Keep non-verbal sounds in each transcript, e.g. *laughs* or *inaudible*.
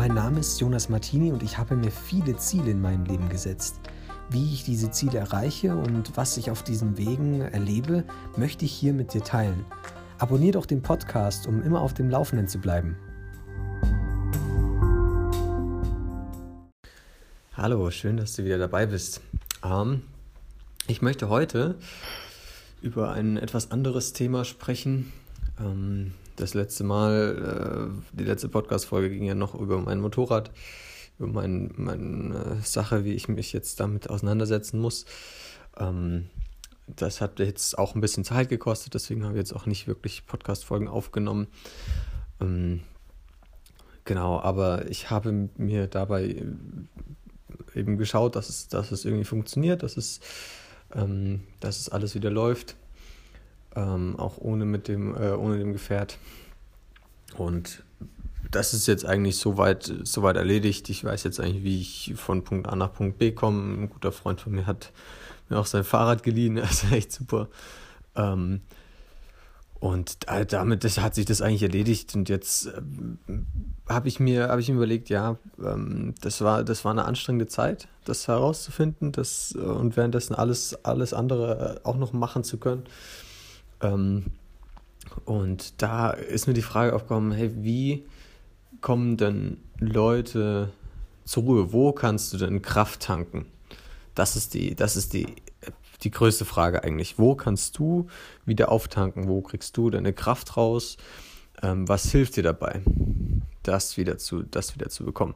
Mein Name ist Jonas Martini und ich habe mir viele Ziele in meinem Leben gesetzt. Wie ich diese Ziele erreiche und was ich auf diesen Wegen erlebe, möchte ich hier mit dir teilen. Abonnier doch den Podcast, um immer auf dem Laufenden zu bleiben. Hallo, schön, dass du wieder dabei bist. Ähm, ich möchte heute über ein etwas anderes Thema sprechen. Ähm, das letzte Mal, äh, die letzte Podcast-Folge ging ja noch über mein Motorrad, über mein, meine äh, Sache, wie ich mich jetzt damit auseinandersetzen muss. Ähm, das hat jetzt auch ein bisschen Zeit gekostet, deswegen habe ich jetzt auch nicht wirklich Podcast-Folgen aufgenommen. Ähm, genau, aber ich habe mir dabei eben geschaut, dass es, dass es irgendwie funktioniert, dass es, ähm, dass es alles wieder läuft, ähm, auch ohne mit dem, äh, ohne dem Gefährt. Und das ist jetzt eigentlich soweit, soweit erledigt. Ich weiß jetzt eigentlich, wie ich von Punkt A nach Punkt B komme. Ein guter Freund von mir hat mir auch sein Fahrrad geliehen, *laughs* ist echt super. Ähm, und damit das, hat sich das eigentlich erledigt. Und jetzt äh, habe ich, mir, hab ich mir überlegt, ja, ähm, das, war, das war eine anstrengende Zeit, das herauszufinden das, äh, und währenddessen alles, alles andere äh, auch noch machen zu können. Ähm, und da ist mir die Frage aufgekommen, hey, wie kommen denn Leute zur Ruhe? Wo kannst du denn Kraft tanken? Das ist die, das ist die, die größte Frage eigentlich. Wo kannst du wieder auftanken? Wo kriegst du deine Kraft raus? Ähm, was hilft dir dabei, das wieder zu, das wieder zu bekommen?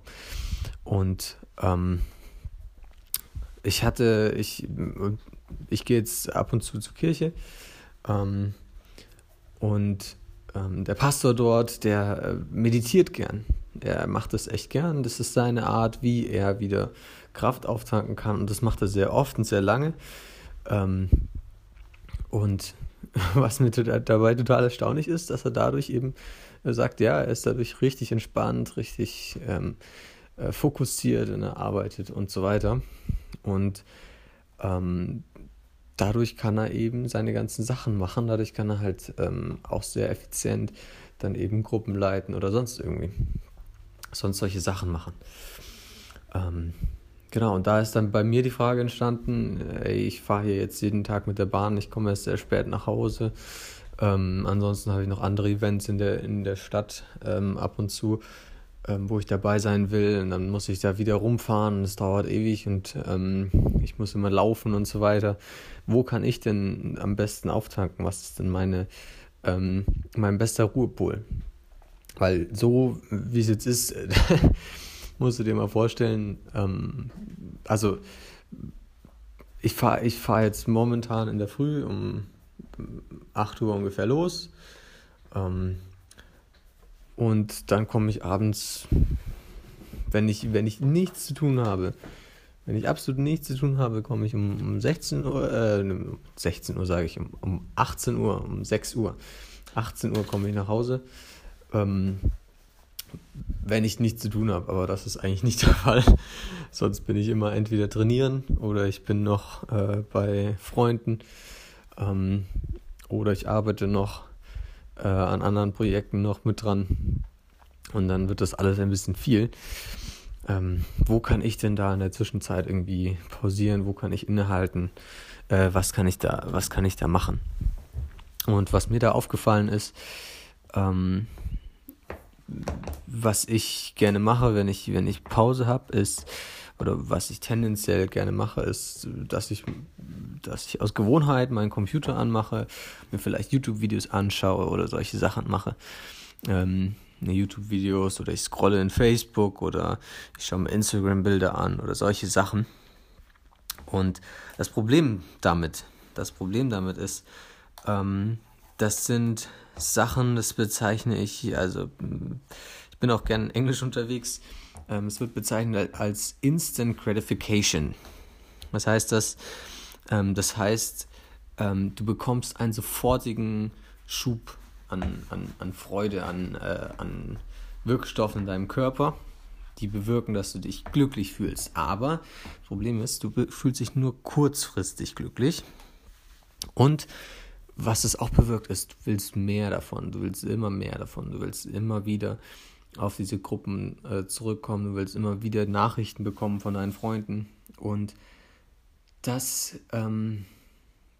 Und ähm, ich hatte, ich, ich gehe jetzt ab und zu zur Kirche. Ähm, und ähm, der Pastor dort, der äh, meditiert gern. Er macht das echt gern. Das ist seine Art, wie er wieder Kraft auftanken kann. Und das macht er sehr oft und sehr lange. Ähm, und *laughs* was mir dabei total erstaunlich ist, dass er dadurch eben sagt, ja, er ist dadurch richtig entspannt, richtig ähm, äh, fokussiert und er arbeitet und so weiter. Und ähm, dadurch kann er eben seine ganzen Sachen machen. Dadurch kann er halt ähm, auch sehr effizient dann eben Gruppen leiten oder sonst irgendwie. Sonst solche Sachen machen. Ähm, genau, und da ist dann bei mir die Frage entstanden, ey, ich fahre hier jetzt jeden Tag mit der Bahn, ich komme erst sehr spät nach Hause. Ähm, ansonsten habe ich noch andere Events in der, in der Stadt ähm, ab und zu ähm, wo ich dabei sein will. Und dann muss ich da wieder rumfahren und es dauert ewig und ähm, ich muss immer laufen und so weiter. Wo kann ich denn am besten auftanken? Was ist denn meine, ähm, mein bester Ruhepol? Weil so, wie es jetzt ist, *laughs* musst du dir mal vorstellen, ähm, also ich fahre ich fahr jetzt momentan in der Früh um 8 Uhr ungefähr los. Ähm, und dann komme ich abends, wenn ich, wenn ich nichts zu tun habe, wenn ich absolut nichts zu tun habe, komme ich um, um 16 Uhr, äh, 16 Uhr sage ich, um, um 18 Uhr, um 6 Uhr. 18 Uhr komme ich nach Hause. Ähm, wenn ich nichts zu tun habe, aber das ist eigentlich nicht *laughs* der Fall. Sonst bin ich immer entweder trainieren oder ich bin noch äh, bei Freunden ähm, oder ich arbeite noch äh, an anderen Projekten noch mit dran. Und dann wird das alles ein bisschen viel. Ähm, wo kann ich denn da in der Zwischenzeit irgendwie pausieren? Wo kann ich innehalten? Äh, was kann ich da, was kann ich da machen? Und was mir da aufgefallen ist, ähm, was ich gerne mache, wenn ich, wenn ich Pause habe, ist, oder was ich tendenziell gerne mache, ist, dass ich, dass ich aus Gewohnheit meinen Computer anmache, mir vielleicht YouTube-Videos anschaue oder solche Sachen mache. Ähm, YouTube-Videos oder ich scrolle in Facebook oder ich schaue mir Instagram-Bilder an oder solche Sachen. Und das Problem damit, das Problem damit ist, ähm, das sind Sachen, das bezeichne ich, also ich bin auch gerne in Englisch unterwegs, ähm, es wird bezeichnet als Instant Gratification. Was heißt das? Ähm, das heißt, ähm, du bekommst einen sofortigen Schub an, an, an Freude, an, äh, an Wirkstoffen in deinem Körper, die bewirken, dass du dich glücklich fühlst. Aber das Problem ist, du fühlst dich nur kurzfristig glücklich. Und was es auch bewirkt ist, du willst mehr davon, du willst immer mehr davon, du willst immer wieder auf diese Gruppen äh, zurückkommen, du willst immer wieder Nachrichten bekommen von deinen Freunden. Und das ähm,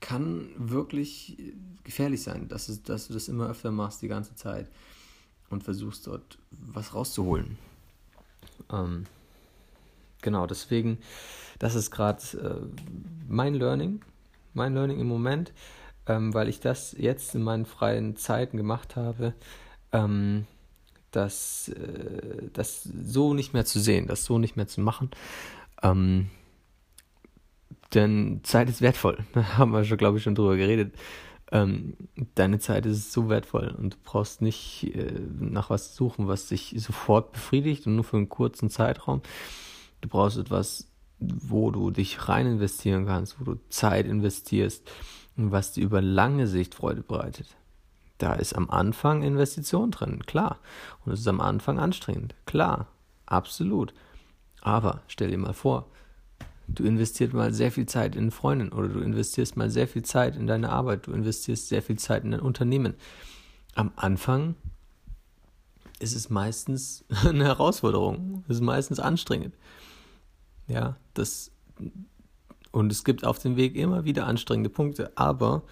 kann wirklich gefährlich sein, dass, es, dass du das immer öfter machst die ganze Zeit und versuchst dort was rauszuholen. Ähm, genau, deswegen, das ist gerade äh, mein Learning, mein Learning im Moment, ähm, weil ich das jetzt in meinen freien Zeiten gemacht habe, ähm, das, äh, das so nicht mehr zu sehen, das so nicht mehr zu machen. Ähm, denn Zeit ist wertvoll. *laughs* Da haben wir schon, glaube ich, schon drüber geredet. Ähm, deine Zeit ist so wertvoll und du brauchst nicht äh, nach was suchen, was dich sofort befriedigt und nur für einen kurzen Zeitraum. Du brauchst etwas, wo du dich rein investieren kannst, wo du Zeit investierst und was dir über lange Sicht Freude bereitet. Da ist am Anfang Investition drin, klar. Und es ist am Anfang anstrengend, klar, absolut. Aber stell dir mal vor, du investierst mal sehr viel Zeit in Freundin oder du investierst mal sehr viel Zeit in deine Arbeit, du investierst sehr viel Zeit in dein Unternehmen. Am Anfang ist es meistens *laughs* eine Herausforderung, es ist meistens anstrengend. Ja, das und es gibt auf dem Weg immer wieder anstrengende Punkte, aber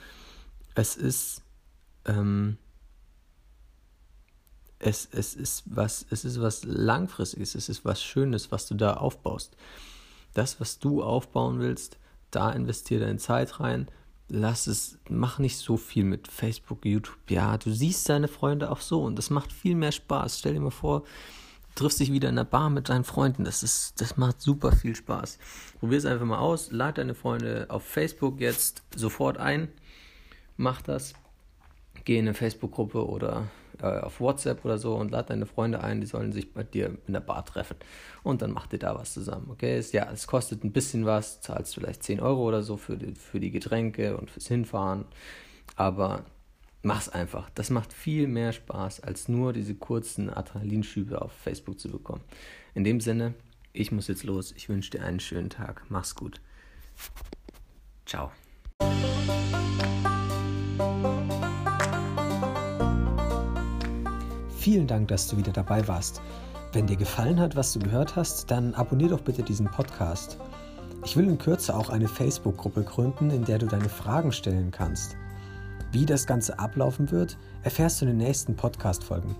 es ist ähm, es, es ist was es ist was langfristiges, es ist was Schönes, was du da aufbaust das, was du aufbauen willst, da investier deine Zeit rein. Lass es, mach nicht so viel mit Facebook, YouTube. Ja, du siehst deine Freunde auch so und das macht viel mehr Spaß. Stell dir mal vor, triffst dich wieder in der Bar mit deinen Freunden. Das ist, das macht super viel Spaß. Probier es einfach mal aus. Lad deine Freunde auf Facebook jetzt sofort ein. Mach das. Geh in eine Facebook-Gruppe oder äh, auf WhatsApp oder so und lad deine Freunde ein, die sollen sich bei dir in der Bar treffen. Und dann macht ihr da was zusammen. Okay, es, ja, es kostet ein bisschen was, zahlst vielleicht 10 Euro oder so für die, für die Getränke und fürs Hinfahren. Aber mach's einfach. Das macht viel mehr Spaß, als nur diese kurzen Adrenalinschübe auf Facebook zu bekommen. In dem Sinne, ich muss jetzt los. Ich wünsche dir einen schönen Tag. Mach's gut. Ciao. Vielen Dank, dass du wieder dabei warst. Wenn dir gefallen hat, was du gehört hast, dann abonnier doch bitte diesen Podcast. Ich will in Kürze auch eine Facebook-Gruppe gründen, in der du deine Fragen stellen kannst. Wie das Ganze ablaufen wird, erfährst du in den nächsten Podcast-Folgen.